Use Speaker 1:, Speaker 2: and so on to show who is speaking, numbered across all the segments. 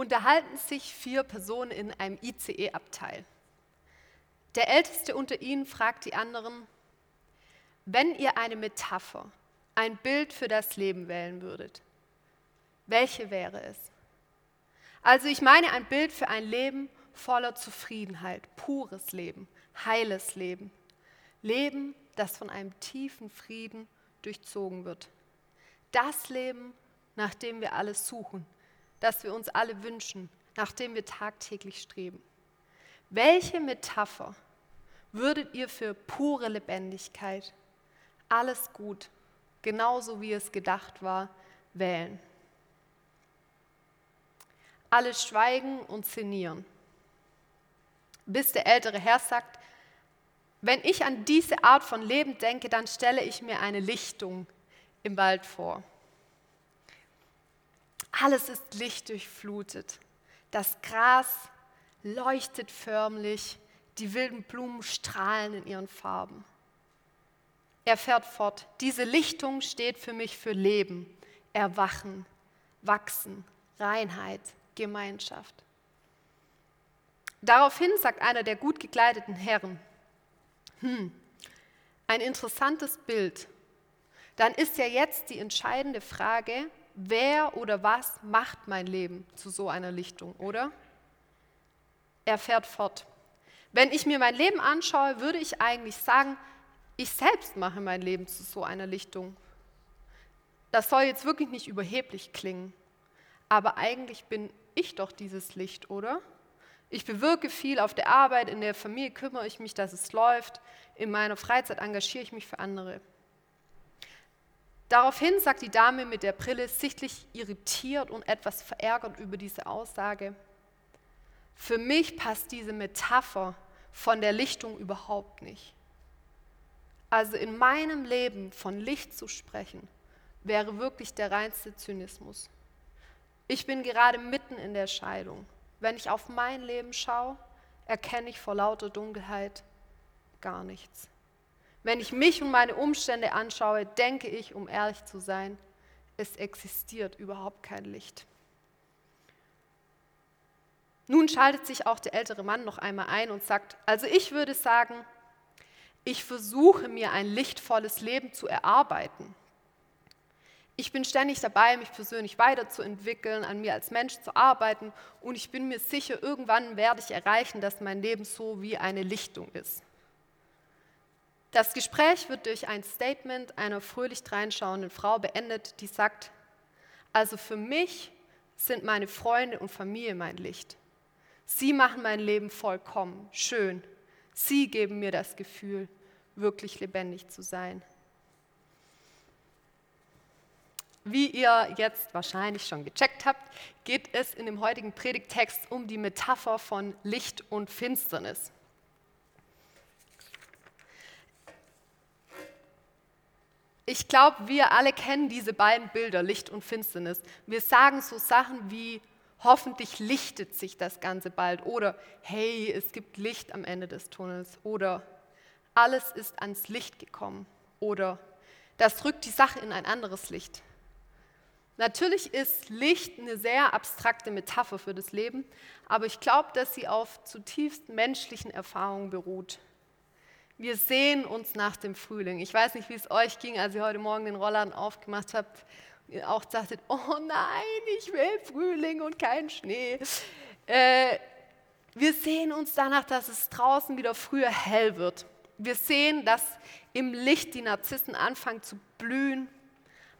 Speaker 1: unterhalten sich vier Personen in einem ICE-Abteil. Der Älteste unter ihnen fragt die anderen, wenn ihr eine Metapher, ein Bild für das Leben wählen würdet, welche wäre es? Also ich meine ein Bild für ein Leben voller Zufriedenheit, pures Leben, heiles Leben. Leben, das von einem tiefen Frieden durchzogen wird. Das Leben, nach dem wir alles suchen, das wir uns alle wünschen, nach dem wir tagtäglich streben. Welche Metapher würdet ihr für pure Lebendigkeit, alles gut, genauso wie es gedacht war, wählen? Alle schweigen und sinnieren, bis der ältere Herr sagt, wenn ich an diese Art von Leben denke, dann stelle ich mir eine Lichtung im Wald vor. Alles ist lichtdurchflutet. Das Gras leuchtet förmlich, die wilden Blumen strahlen in ihren Farben. Er fährt fort. Diese Lichtung steht für mich für Leben, Erwachen, Wachsen, Reinheit, Gemeinschaft. Daraufhin sagt einer der gut gekleideten Herren, hm, ein interessantes Bild. Dann ist ja jetzt die entscheidende Frage, wer oder was macht mein Leben zu so einer Lichtung, oder? Er fährt fort. Wenn ich mir mein Leben anschaue, würde ich eigentlich sagen, ich selbst mache mein Leben zu so einer Lichtung. Das soll jetzt wirklich nicht überheblich klingen, aber eigentlich bin ich doch dieses Licht, oder? Ich bewirke viel auf der Arbeit, in der Familie kümmere ich mich, dass es läuft. In meiner Freizeit engagiere ich mich für andere. Daraufhin sagt die Dame mit der Brille, sichtlich irritiert und etwas verärgert über diese Aussage, für mich passt diese Metapher von der Lichtung überhaupt nicht. Also in meinem Leben von Licht zu sprechen, wäre wirklich der reinste Zynismus. Ich bin gerade mitten in der Scheidung. Wenn ich auf mein Leben schaue, erkenne ich vor lauter Dunkelheit gar nichts. Wenn ich mich und meine Umstände anschaue, denke ich, um ehrlich zu sein, es existiert überhaupt kein Licht. Nun schaltet sich auch der ältere Mann noch einmal ein und sagt, also ich würde sagen, ich versuche mir ein lichtvolles Leben zu erarbeiten. Ich bin ständig dabei, mich persönlich weiterzuentwickeln, an mir als Mensch zu arbeiten und ich bin mir sicher, irgendwann werde ich erreichen, dass mein Leben so wie eine Lichtung ist. Das Gespräch wird durch ein Statement einer fröhlich dreinschauenden Frau beendet, die sagt, also für mich sind meine Freunde und Familie mein Licht. Sie machen mein Leben vollkommen, schön. Sie geben mir das Gefühl, wirklich lebendig zu sein. Wie ihr jetzt wahrscheinlich schon gecheckt habt, geht es in dem heutigen Predigttext um die Metapher von Licht und Finsternis. Ich glaube, wir alle kennen diese beiden Bilder, Licht und Finsternis. Wir sagen so Sachen wie, hoffentlich lichtet sich das Ganze bald oder hey, es gibt Licht am Ende des Tunnels oder alles ist ans Licht gekommen oder das rückt die Sache in ein anderes Licht. Natürlich ist Licht eine sehr abstrakte Metapher für das Leben, aber ich glaube, dass sie auf zutiefst menschlichen Erfahrungen beruht. Wir sehen uns nach dem Frühling. Ich weiß nicht, wie es euch ging, als ihr heute Morgen den Rollladen aufgemacht habt. Ihr auch dachtet, oh nein, ich will Frühling und kein Schnee. Äh, wir sehen uns danach, dass es draußen wieder früher hell wird. Wir sehen, dass im Licht die Narzissen anfangen zu blühen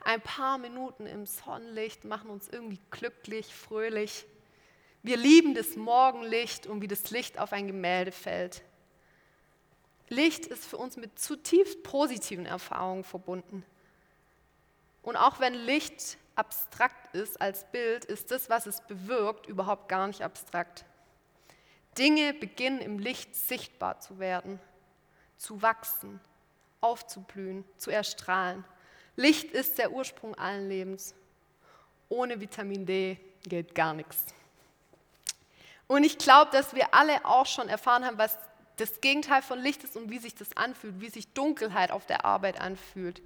Speaker 1: ein paar Minuten im Sonnenlicht machen uns irgendwie glücklich, fröhlich. Wir lieben das Morgenlicht und wie das Licht auf ein Gemälde fällt. Licht ist für uns mit zutiefst positiven Erfahrungen verbunden. Und auch wenn Licht abstrakt ist als Bild, ist das, was es bewirkt, überhaupt gar nicht abstrakt. Dinge beginnen im Licht sichtbar zu werden, zu wachsen, aufzublühen, zu erstrahlen. Licht ist der Ursprung allen Lebens. Ohne Vitamin D geht gar nichts. Und ich glaube, dass wir alle auch schon erfahren haben, was das Gegenteil von Licht ist und wie sich das anfühlt, wie sich Dunkelheit auf der Arbeit anfühlt.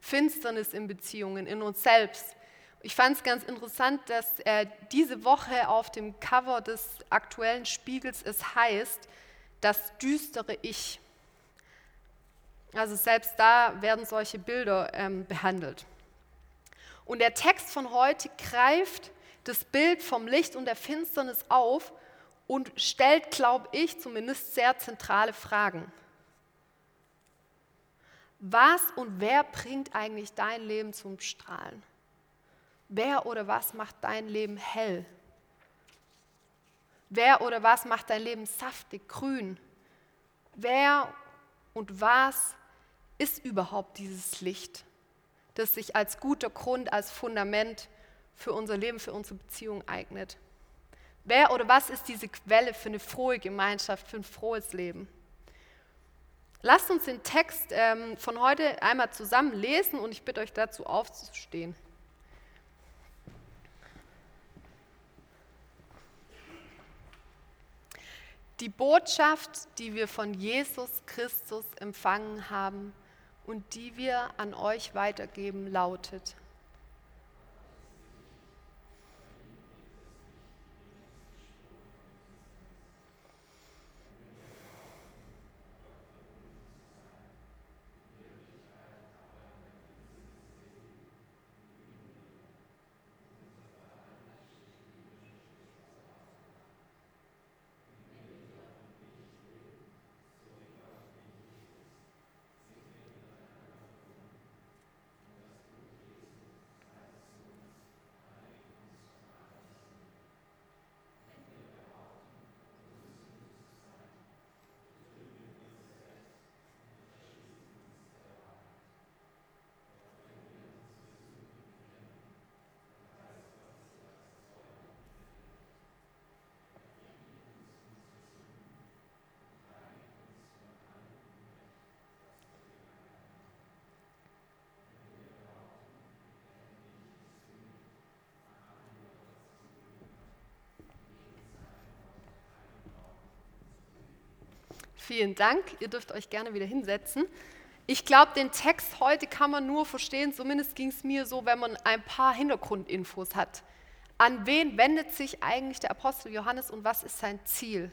Speaker 1: Finsternis in Beziehungen, in uns selbst Ich fand es ganz interessant, dass äh, diese Woche auf dem Cover des aktuellen Spiegels es heißt, das düstere Ich. Also selbst da werden solche Bilder ähm, behandelt. Und der Text von heute greift das Bild vom Licht und der Finsternis auf und stellt, glaube ich, zumindest sehr zentrale Fragen. Was und wer bringt eigentlich dein Leben zum Strahlen? Wer oder was macht dein Leben hell? Wer oder was macht dein Leben saftig, grün? Wer und was ist überhaupt dieses Licht, das sich als guter Grund, als Fundament für unser Leben, für unsere Beziehung eignet? Wer oder was ist diese Quelle für eine frohe Gemeinschaft, für ein frohes Leben? Lasst uns den Text ähm, von heute einmal zusammen lesen und ich bitte euch dazu aufzustehen. Die Botschaft, die wir von Jesus Christus empfangen haben und die wir an euch weitergeben, lautet, Vielen Dank. Ihr dürft euch gerne wieder hinsetzen. Ich glaube, den Text heute kann man nur verstehen, zumindest ging es mir so, wenn man ein paar Hintergrundinfos hat. An wen wendet sich eigentlich der Apostel Johannes und was ist sein Ziel?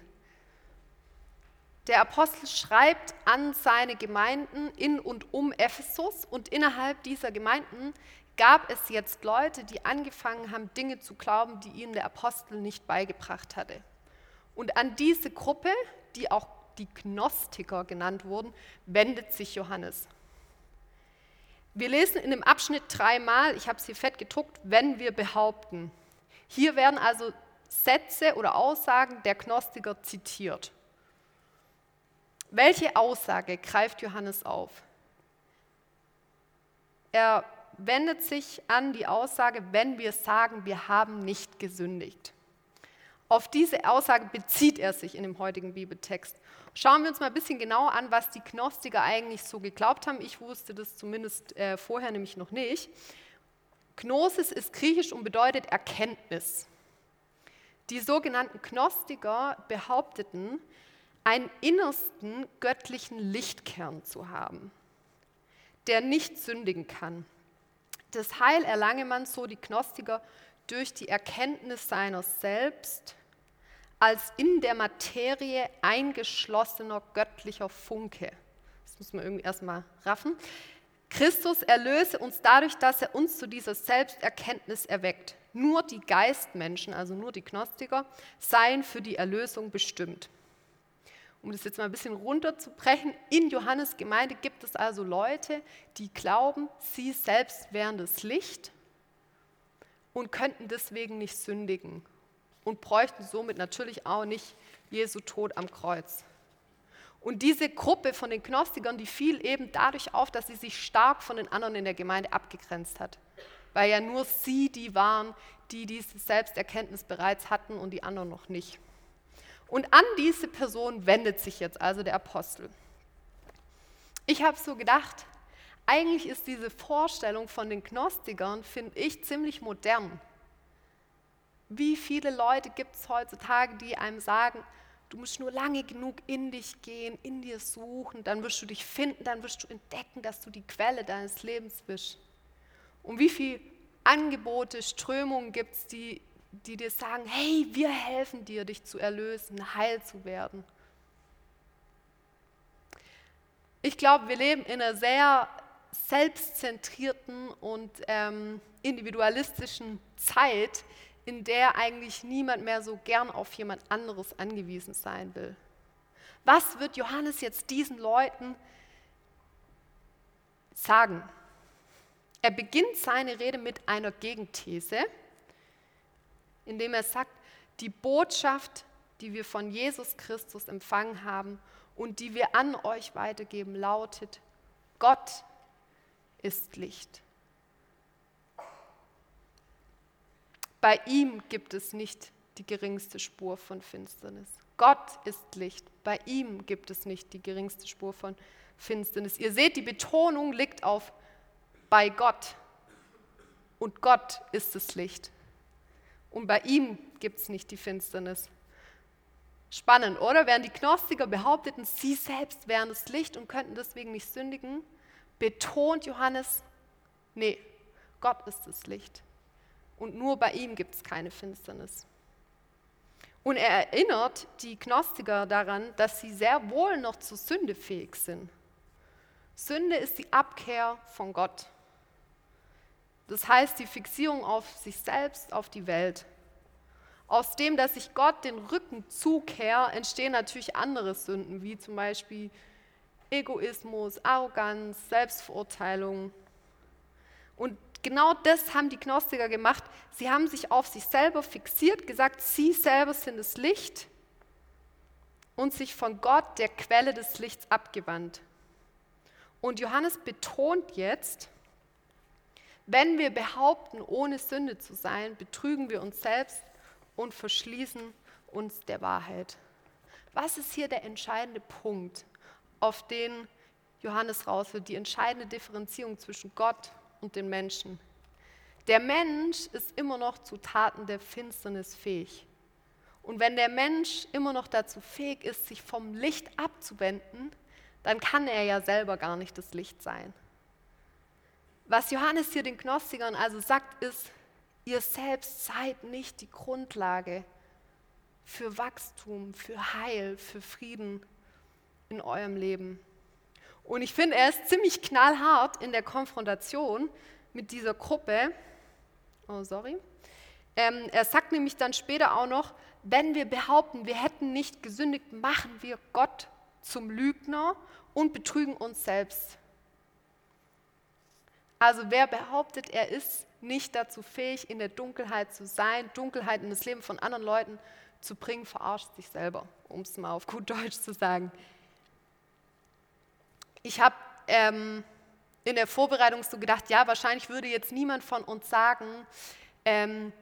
Speaker 1: Der Apostel schreibt an seine Gemeinden in und um Ephesus und innerhalb dieser Gemeinden gab es jetzt Leute, die angefangen haben, Dinge zu glauben, die ihnen der Apostel nicht beigebracht hatte. Und an diese Gruppe, die auch die Gnostiker genannt wurden, wendet sich Johannes. Wir lesen in dem Abschnitt dreimal, ich habe es hier fett gedruckt, wenn wir behaupten. Hier werden also Sätze oder Aussagen der Gnostiker zitiert. Welche Aussage greift Johannes auf? Er wendet sich an die Aussage, wenn wir sagen, wir haben nicht gesündigt. Auf diese Aussage bezieht er sich in dem heutigen Bibeltext. Schauen wir uns mal ein bisschen genauer an, was die Gnostiker eigentlich so geglaubt haben. Ich wusste das zumindest äh, vorher nämlich noch nicht. Gnosis ist griechisch und bedeutet Erkenntnis. Die sogenannten Gnostiker behaupteten, einen innersten göttlichen Lichtkern zu haben, der nicht sündigen kann. Das Heil erlange man, so die Gnostiker, durch die Erkenntnis seiner selbst als in der Materie eingeschlossener göttlicher Funke. Das muss man irgendwie erstmal raffen. Christus erlöse uns dadurch, dass er uns zu dieser Selbsterkenntnis erweckt. Nur die Geistmenschen, also nur die Gnostiker, seien für die Erlösung bestimmt. Um das jetzt mal ein bisschen runterzubrechen, in Johannes Gemeinde gibt es also Leute, die glauben, sie selbst wären das Licht und könnten deswegen nicht sündigen und bräuchten somit natürlich auch nicht Jesu Tod am Kreuz. Und diese Gruppe von den Gnostikern, die fiel eben dadurch auf, dass sie sich stark von den anderen in der Gemeinde abgegrenzt hat. Weil ja nur sie die waren, die diese Selbsterkenntnis bereits hatten und die anderen noch nicht. Und an diese Person wendet sich jetzt also der Apostel. Ich habe so gedacht, eigentlich ist diese Vorstellung von den Gnostikern, finde ich, ziemlich modern. Wie viele Leute gibt es heutzutage, die einem sagen, du musst nur lange genug in dich gehen, in dir suchen, dann wirst du dich finden, dann wirst du entdecken, dass du die Quelle deines Lebens bist. Und wie viele Angebote, Strömungen gibt es, die, die dir sagen, hey, wir helfen dir, dich zu erlösen, heil zu werden. Ich glaube, wir leben in einer sehr selbstzentrierten und ähm, individualistischen Zeit, in der eigentlich niemand mehr so gern auf jemand anderes angewiesen sein will. Was wird Johannes jetzt diesen Leuten sagen? Er beginnt seine Rede mit einer Gegenthese, indem er sagt, die Botschaft, die wir von Jesus Christus empfangen haben und die wir an euch weitergeben, lautet, Gott ist Licht. Bei ihm gibt es nicht die geringste Spur von Finsternis. Gott ist Licht. Bei ihm gibt es nicht die geringste Spur von Finsternis. Ihr seht, die Betonung liegt auf bei Gott. Und Gott ist das Licht. Und bei ihm gibt es nicht die Finsternis. Spannend, oder? Während die Gnostiker behaupteten, sie selbst wären das Licht und könnten deswegen nicht sündigen, betont Johannes, nee, Gott ist das Licht. Und nur bei ihm gibt es keine Finsternis. Und er erinnert die Gnostiker daran, dass sie sehr wohl noch zur Sünde fähig sind. Sünde ist die Abkehr von Gott. Das heißt die Fixierung auf sich selbst, auf die Welt. Aus dem, dass ich Gott den Rücken zukehre, entstehen natürlich andere Sünden, wie zum Beispiel Egoismus, Arroganz, Selbstverurteilung. Und genau das haben die Gnostiker gemacht. Sie haben sich auf sich selber fixiert, gesagt, sie selber sind das Licht und sich von Gott, der Quelle des Lichts, abgewandt. Und Johannes betont jetzt, wenn wir behaupten, ohne Sünde zu sein, betrügen wir uns selbst und verschließen uns der Wahrheit. Was ist hier der entscheidende Punkt? auf den Johannes raus wird, die entscheidende Differenzierung zwischen Gott und den Menschen. Der Mensch ist immer noch zu Taten der Finsternis fähig. Und wenn der Mensch immer noch dazu fähig ist, sich vom Licht abzuwenden, dann kann er ja selber gar nicht das Licht sein. Was Johannes hier den Gnostikern also sagt, ist, ihr selbst seid nicht die Grundlage für Wachstum, für Heil, für Frieden, in eurem Leben. Und ich finde, er ist ziemlich knallhart in der Konfrontation mit dieser Gruppe. Oh, sorry. Ähm, er sagt nämlich dann später auch noch, wenn wir behaupten, wir hätten nicht gesündigt, machen wir Gott zum Lügner und betrügen uns selbst. Also wer behauptet, er ist nicht dazu fähig, in der Dunkelheit zu sein, Dunkelheit in das Leben von anderen Leuten zu bringen, verarscht sich selber, um es mal auf gut Deutsch zu sagen. Ich habe ähm, in der Vorbereitung so gedacht, ja, wahrscheinlich würde jetzt niemand von uns sagen, ähm,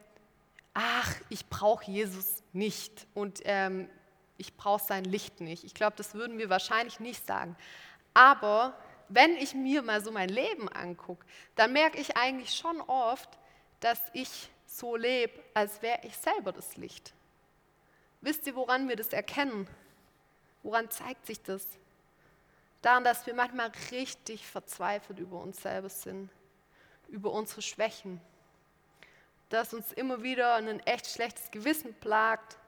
Speaker 1: ach, ich brauche Jesus nicht und ähm, ich brauche sein Licht nicht. Ich glaube, das würden wir wahrscheinlich nicht sagen. Aber wenn ich mir mal so mein Leben angucke, dann merke ich eigentlich schon oft, dass ich so lebe, als wäre ich selber das Licht. Wisst ihr, woran wir das erkennen? Woran zeigt sich das? Daran, dass wir manchmal richtig verzweifelt über uns selber sind, über unsere Schwächen, dass uns immer wieder ein echt schlechtes Gewissen plagt,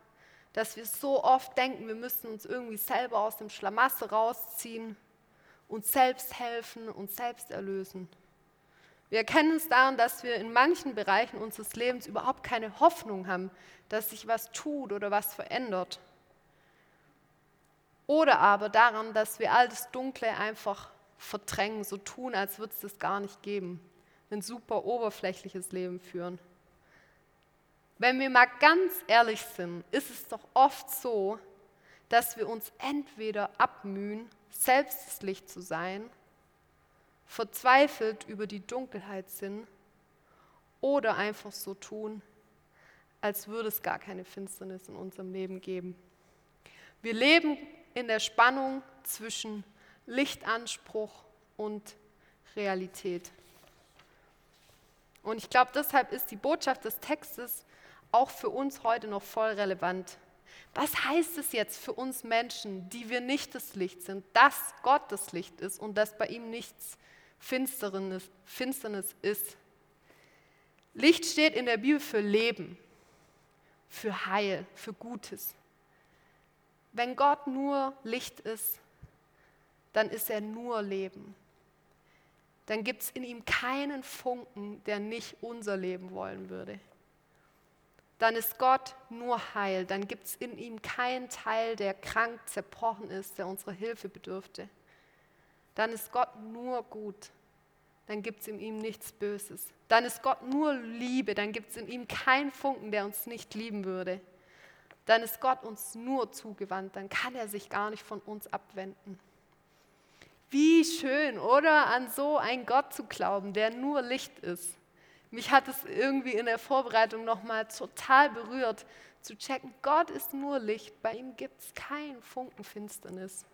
Speaker 1: dass wir so oft denken, wir müssen uns irgendwie selber aus dem Schlamassel rausziehen, uns selbst helfen, uns selbst erlösen. Wir erkennen es daran, dass wir in manchen Bereichen unseres Lebens überhaupt keine Hoffnung haben, dass sich was tut oder was verändert. Oder aber daran, dass wir all das Dunkle einfach verdrängen, so tun, als würde es das gar nicht geben. Ein super oberflächliches Leben führen. Wenn wir mal ganz ehrlich sind, ist es doch oft so, dass wir uns entweder abmühen, selbst das Licht zu sein, verzweifelt über die Dunkelheit sind oder einfach so tun, als würde es gar keine Finsternis in unserem Leben geben. Wir leben in der Spannung zwischen Lichtanspruch und Realität. Und ich glaube, deshalb ist die Botschaft des Textes auch für uns heute noch voll relevant. Was heißt es jetzt für uns Menschen, die wir nicht das Licht sind, dass Gott das Licht ist und dass bei ihm nichts Finsternis, Finsternis ist? Licht steht in der Bibel für Leben, für Heil, für Gutes. Wenn Gott nur Licht ist, dann ist er nur Leben. Dann gibt es in ihm keinen Funken, der nicht unser Leben wollen würde. Dann ist Gott nur Heil. Dann gibt es in ihm keinen Teil, der krank, zerbrochen ist, der unsere Hilfe bedürfte. Dann ist Gott nur gut. Dann gibt es in ihm nichts Böses. Dann ist Gott nur Liebe. Dann gibt es in ihm keinen Funken, der uns nicht lieben würde dann ist Gott uns nur zugewandt, dann kann er sich gar nicht von uns abwenden. Wie schön, oder? An so einen Gott zu glauben, der nur Licht ist. Mich hat es irgendwie in der Vorbereitung nochmal total berührt, zu checken, Gott ist nur Licht, bei ihm gibt es keinen Funken Finsternis.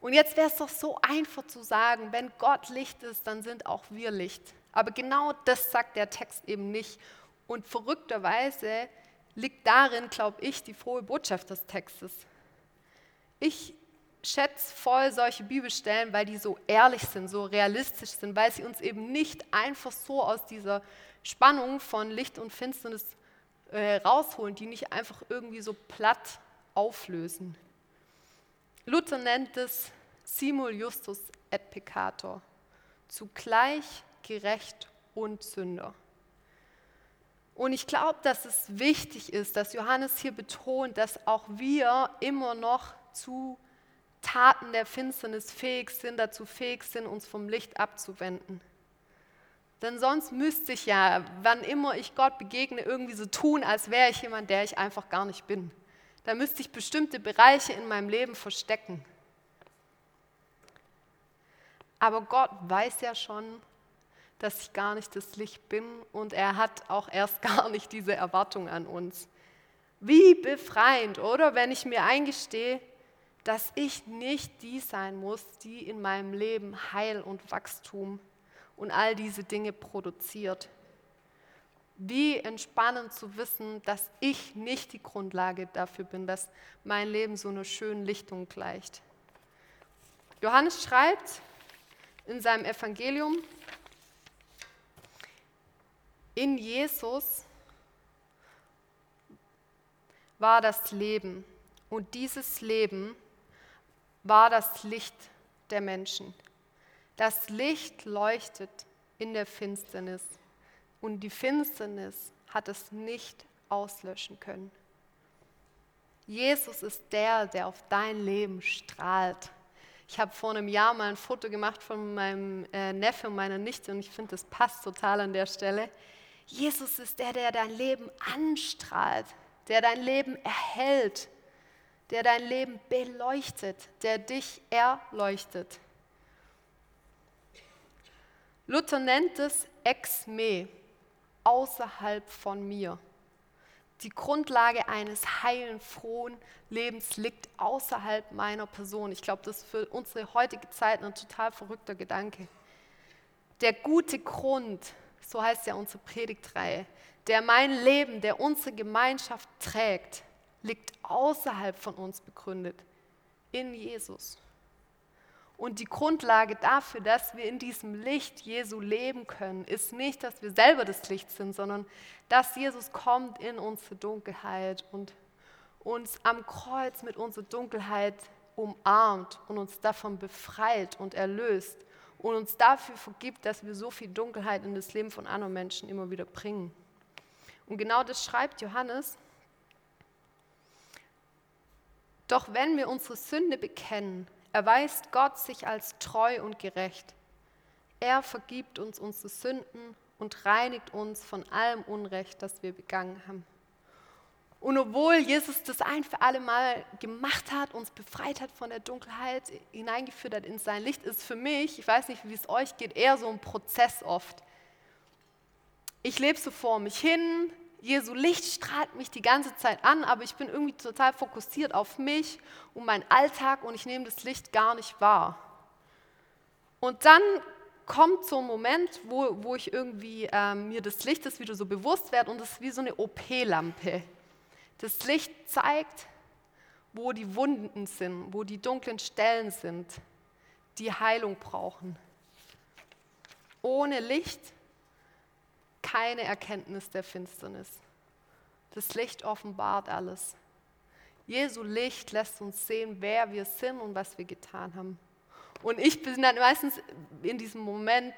Speaker 1: Und jetzt wäre es doch so einfach zu sagen, wenn Gott Licht ist, dann sind auch wir Licht. Aber genau das sagt der Text eben nicht. Und verrückterweise liegt darin, glaube ich, die frohe Botschaft des Textes. Ich schätze voll solche Bibelstellen, weil die so ehrlich sind, so realistisch sind, weil sie uns eben nicht einfach so aus dieser Spannung von Licht und Finsternis äh, rausholen, die nicht einfach irgendwie so platt auflösen. Luther nennt es simul justus et peccator, zugleich gerecht und Sünder. Und ich glaube, dass es wichtig ist, dass Johannes hier betont, dass auch wir immer noch zu Taten der Finsternis fähig sind, dazu fähig sind, uns vom Licht abzuwenden. Denn sonst müsste ich ja, wann immer ich Gott begegne, irgendwie so tun, als wäre ich jemand, der ich einfach gar nicht bin. Da müsste ich bestimmte Bereiche in meinem Leben verstecken. Aber Gott weiß ja schon, dass ich gar nicht das Licht bin und er hat auch erst gar nicht diese Erwartung an uns. Wie befreiend, oder? Wenn ich mir eingestehe, dass ich nicht die sein muss, die in meinem Leben Heil und Wachstum und all diese Dinge produziert. Wie entspannend zu wissen, dass ich nicht die Grundlage dafür bin, dass mein Leben so einer schönen Lichtung gleicht. Johannes schreibt in seinem Evangelium, in Jesus war das Leben und dieses Leben war das Licht der Menschen. Das Licht leuchtet in der Finsternis und die Finsternis hat es nicht auslöschen können. Jesus ist der, der auf dein Leben strahlt. Ich habe vor einem Jahr mal ein Foto gemacht von meinem äh, Neffe und meiner Nichte und ich finde, das passt total an der Stelle. Jesus ist der, der dein Leben anstrahlt, der dein Leben erhält, der dein Leben beleuchtet, der dich erleuchtet. Luther nennt es ex me, außerhalb von mir. Die Grundlage eines heilen, frohen Lebens liegt außerhalb meiner Person. Ich glaube, das ist für unsere heutige Zeit ein total verrückter Gedanke. Der gute Grund, so heißt ja unsere Predigtreihe, der mein Leben, der unsere Gemeinschaft trägt, liegt außerhalb von uns begründet, in Jesus. Und die Grundlage dafür, dass wir in diesem Licht Jesu leben können, ist nicht, dass wir selber das Licht sind, sondern dass Jesus kommt in unsere Dunkelheit und uns am Kreuz mit unserer Dunkelheit umarmt und uns davon befreit und erlöst und uns dafür vergibt, dass wir so viel Dunkelheit in das Leben von anderen Menschen immer wieder bringen. Und genau das schreibt Johannes. Doch wenn wir unsere Sünde bekennen, erweist Gott sich als treu und gerecht. Er vergibt uns unsere Sünden und reinigt uns von allem Unrecht, das wir begangen haben. Und obwohl Jesus das ein für alle Mal gemacht hat, uns befreit hat von der Dunkelheit, hineingeführt hat in sein Licht, ist für mich, ich weiß nicht, wie es euch geht, eher so ein Prozess oft. Ich lebe so vor mich hin, Jesu Licht strahlt mich die ganze Zeit an, aber ich bin irgendwie total fokussiert auf mich und meinen Alltag und ich nehme das Licht gar nicht wahr. Und dann kommt so ein Moment, wo, wo ich irgendwie äh, mir des Lichtes wieder so bewusst werde und es ist wie so eine OP-Lampe. Das Licht zeigt, wo die Wunden sind, wo die dunklen Stellen sind, die Heilung brauchen. Ohne Licht keine Erkenntnis der Finsternis. Das Licht offenbart alles. Jesu Licht lässt uns sehen, wer wir sind und was wir getan haben. Und ich bin dann meistens in diesem Moment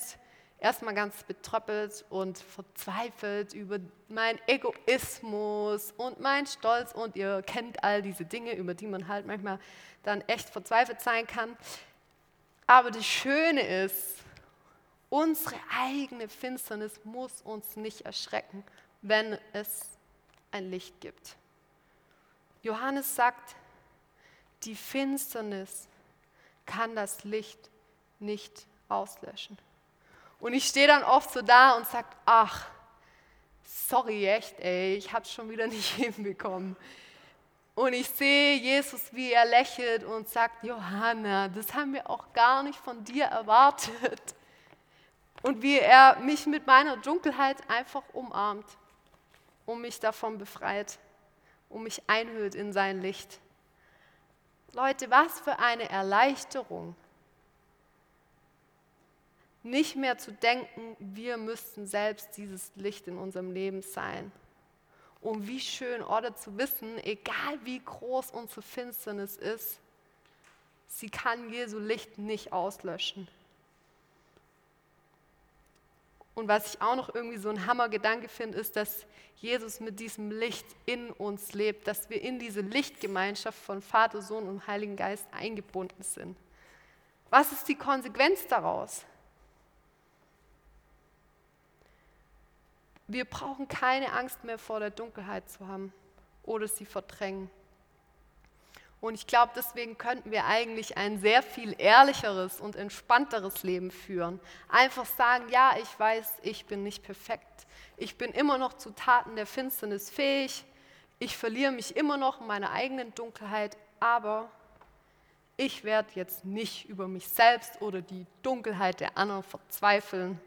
Speaker 1: erstmal ganz betröppelt und verzweifelt über meinen Egoismus und meinen Stolz und ihr kennt all diese Dinge, über die man halt manchmal dann echt verzweifelt sein kann. Aber das Schöne ist, unsere eigene Finsternis muss uns nicht erschrecken, wenn es ein Licht gibt. Johannes sagt, die Finsternis kann das Licht nicht auslöschen. Und ich stehe dann oft so da und sage, ach, sorry echt, ey, ich habe es schon wieder nicht hinbekommen. Und ich sehe Jesus, wie er lächelt und sagt, Johanna, das haben wir auch gar nicht von dir erwartet. Und wie er mich mit meiner Dunkelheit einfach umarmt und mich davon befreit und mich einhüllt in sein Licht. Leute, was für eine Erleichterung. Nicht mehr zu denken, wir müssten selbst dieses Licht in unserem Leben sein. Und wie schön, oder zu wissen, egal wie groß unsere Finsternis ist, sie kann Jesu Licht nicht auslöschen. Und was ich auch noch irgendwie so ein Hammergedanke finde, ist, dass Jesus mit diesem Licht in uns lebt, dass wir in diese Lichtgemeinschaft von Vater, Sohn und Heiligen Geist eingebunden sind. Was ist die Konsequenz daraus? Wir brauchen keine Angst mehr vor der Dunkelheit zu haben oder sie verdrängen. Und ich glaube, deswegen könnten wir eigentlich ein sehr viel ehrlicheres und entspannteres Leben führen. Einfach sagen, ja, ich weiß, ich bin nicht perfekt. Ich bin immer noch zu Taten der Finsternis fähig. Ich verliere mich immer noch in meiner eigenen Dunkelheit, aber ich werde jetzt nicht über mich selbst oder die Dunkelheit der anderen verzweifeln,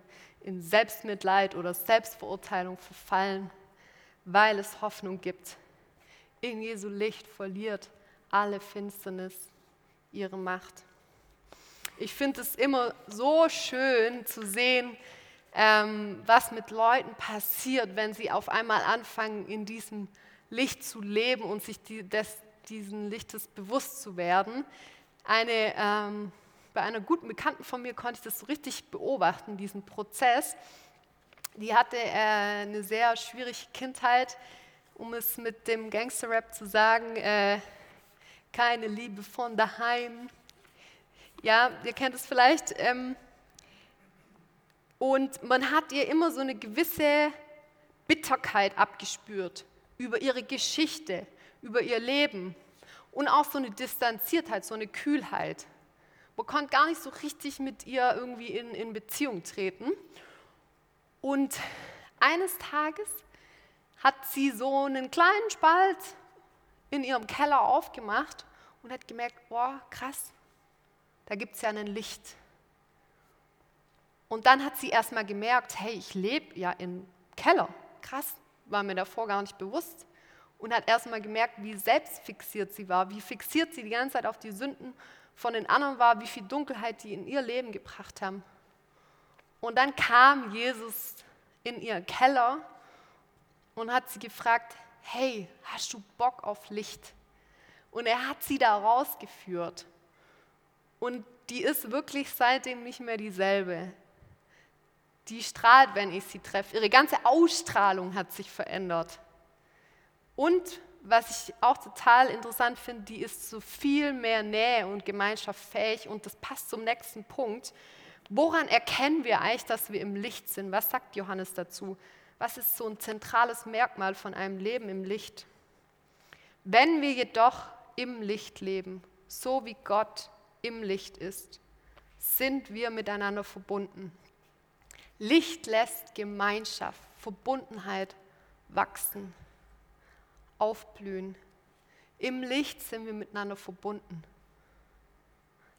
Speaker 1: in Selbstmitleid oder Selbstverurteilung verfallen, weil es Hoffnung gibt. In Jesu Licht verliert alle Finsternis ihre Macht. Ich finde es immer so schön zu sehen, ähm, was mit Leuten passiert, wenn sie auf einmal anfangen, in diesem Licht zu leben und sich die, des, diesen Lichtes bewusst zu werden. Eine, ähm, bei einer guten Bekannten von mir konnte ich das so richtig beobachten, diesen Prozess. Die hatte äh, eine sehr schwierige Kindheit, um es mit dem Gangster-Rap zu sagen. Äh, keine Liebe von daheim. Ja, ihr kennt es vielleicht. Ähm, und man hat ihr immer so eine gewisse Bitterkeit abgespürt über ihre Geschichte, über ihr Leben und auch so eine Distanziertheit, so eine Kühlheit. Konnte gar nicht so richtig mit ihr irgendwie in, in Beziehung treten. Und eines Tages hat sie so einen kleinen Spalt in ihrem Keller aufgemacht und hat gemerkt, boah, krass, da gibt es ja ein Licht. Und dann hat sie erstmal gemerkt, hey, ich lebe ja im Keller. Krass, war mir davor gar nicht bewusst. Und hat erstmal gemerkt, wie selbstfixiert sie war, wie fixiert sie die ganze Zeit auf die Sünden von den anderen war, wie viel Dunkelheit die in ihr Leben gebracht haben. Und dann kam Jesus in ihren Keller und hat sie gefragt, hey, hast du Bock auf Licht? Und er hat sie da rausgeführt. Und die ist wirklich seitdem nicht mehr dieselbe. Die strahlt, wenn ich sie treffe. Ihre ganze Ausstrahlung hat sich verändert. Und was ich auch total interessant finde, die ist so viel mehr Nähe und Gemeinschaft fähig und das passt zum nächsten Punkt. Woran erkennen wir eigentlich, dass wir im Licht sind? Was sagt Johannes dazu? Was ist so ein zentrales Merkmal von einem Leben im Licht? Wenn wir jedoch im Licht leben, so wie Gott im Licht ist, sind wir miteinander verbunden. Licht lässt Gemeinschaft, Verbundenheit wachsen, aufblühen. Im Licht sind wir miteinander verbunden.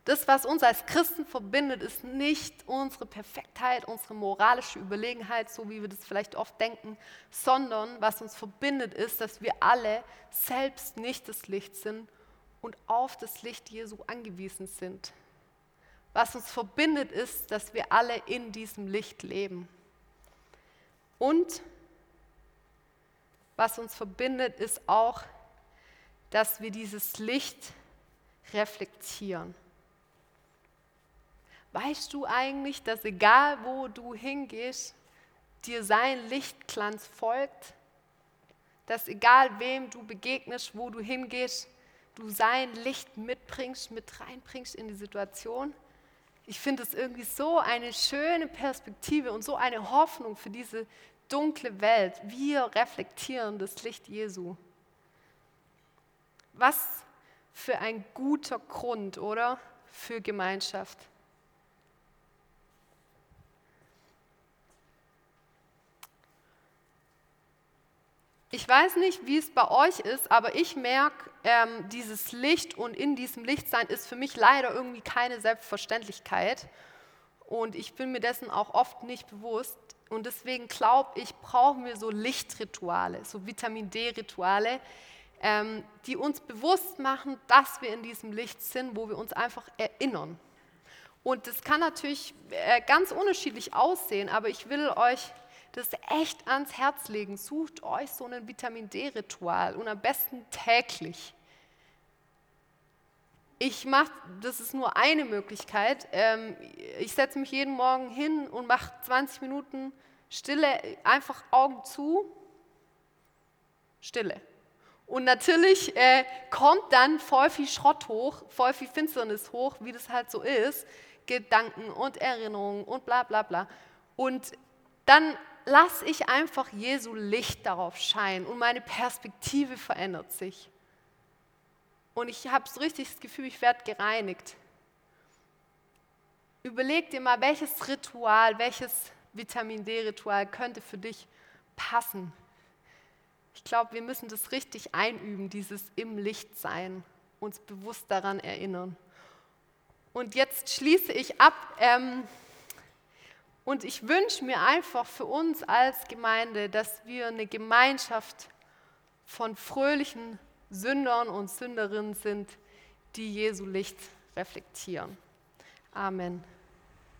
Speaker 1: Das, was uns als Christen verbindet, ist nicht unsere Perfektheit, unsere moralische Überlegenheit, so wie wir das vielleicht oft denken, sondern was uns verbindet, ist, dass wir alle selbst nicht das Licht sind und auf das Licht Jesu angewiesen sind. Was uns verbindet, ist, dass wir alle in diesem Licht leben. Und was uns verbindet, ist auch, dass wir dieses Licht reflektieren. Weißt du eigentlich, dass egal wo du hingehst, dir sein Lichtglanz folgt? Dass egal wem du begegnest, wo du hingehst, du sein Licht mitbringst, mit reinbringst in die Situation? Ich finde es irgendwie so eine schöne Perspektive und so eine Hoffnung für diese dunkle Welt. Wir reflektieren das Licht Jesu. Was für ein guter Grund, oder? Für Gemeinschaft. Ich weiß nicht, wie es bei euch ist, aber ich merke, ähm, dieses Licht und in diesem Lichtsein ist für mich leider irgendwie keine Selbstverständlichkeit. Und ich bin mir dessen auch oft nicht bewusst. Und deswegen glaube ich, brauchen wir so Lichtrituale, so Vitamin D-Rituale, ähm, die uns bewusst machen, dass wir in diesem Licht sind, wo wir uns einfach erinnern. Und das kann natürlich äh, ganz unterschiedlich aussehen, aber ich will euch das echt ans Herz legen. Sucht euch so ein Vitamin D-Ritual und am besten täglich. Ich mache, das ist nur eine Möglichkeit. Ähm, ich setze mich jeden Morgen hin und mache 20 Minuten Stille, einfach Augen zu, Stille. Und natürlich äh, kommt dann voll viel Schrott hoch, voll viel Finsternis hoch, wie das halt so ist. Gedanken und Erinnerungen und bla bla bla. Und dann lasse ich einfach Jesu Licht darauf scheinen und meine Perspektive verändert sich. Und ich habe so richtig das Gefühl, ich werde gereinigt. Überleg dir mal, welches Ritual, welches Vitamin D-Ritual könnte für dich passen. Ich glaube, wir müssen das richtig einüben, dieses im Licht sein, uns bewusst daran erinnern. Und jetzt schließe ich ab. Ähm, und ich wünsche mir einfach für uns als Gemeinde, dass wir eine Gemeinschaft von fröhlichen Sündern und Sünderinnen sind, die Jesu Licht reflektieren. Amen.